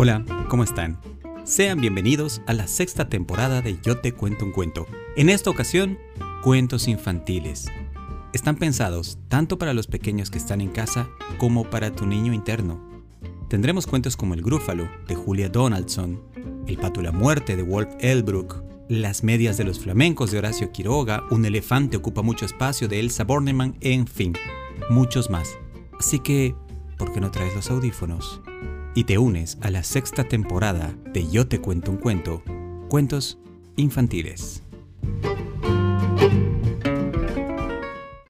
Hola, ¿cómo están? Sean bienvenidos a la sexta temporada de Yo te cuento un cuento. En esta ocasión, cuentos infantiles. Están pensados tanto para los pequeños que están en casa como para tu niño interno. Tendremos cuentos como El Grúfalo de Julia Donaldson, El Pato y la Muerte de Wolf Elbrook, Las medias de los flamencos de Horacio Quiroga, Un elefante ocupa mucho espacio de Elsa Bornemann, en fin, muchos más. Así que, ¿por qué no traes los audífonos? Y te unes a la sexta temporada de Yo te cuento un cuento, cuentos infantiles.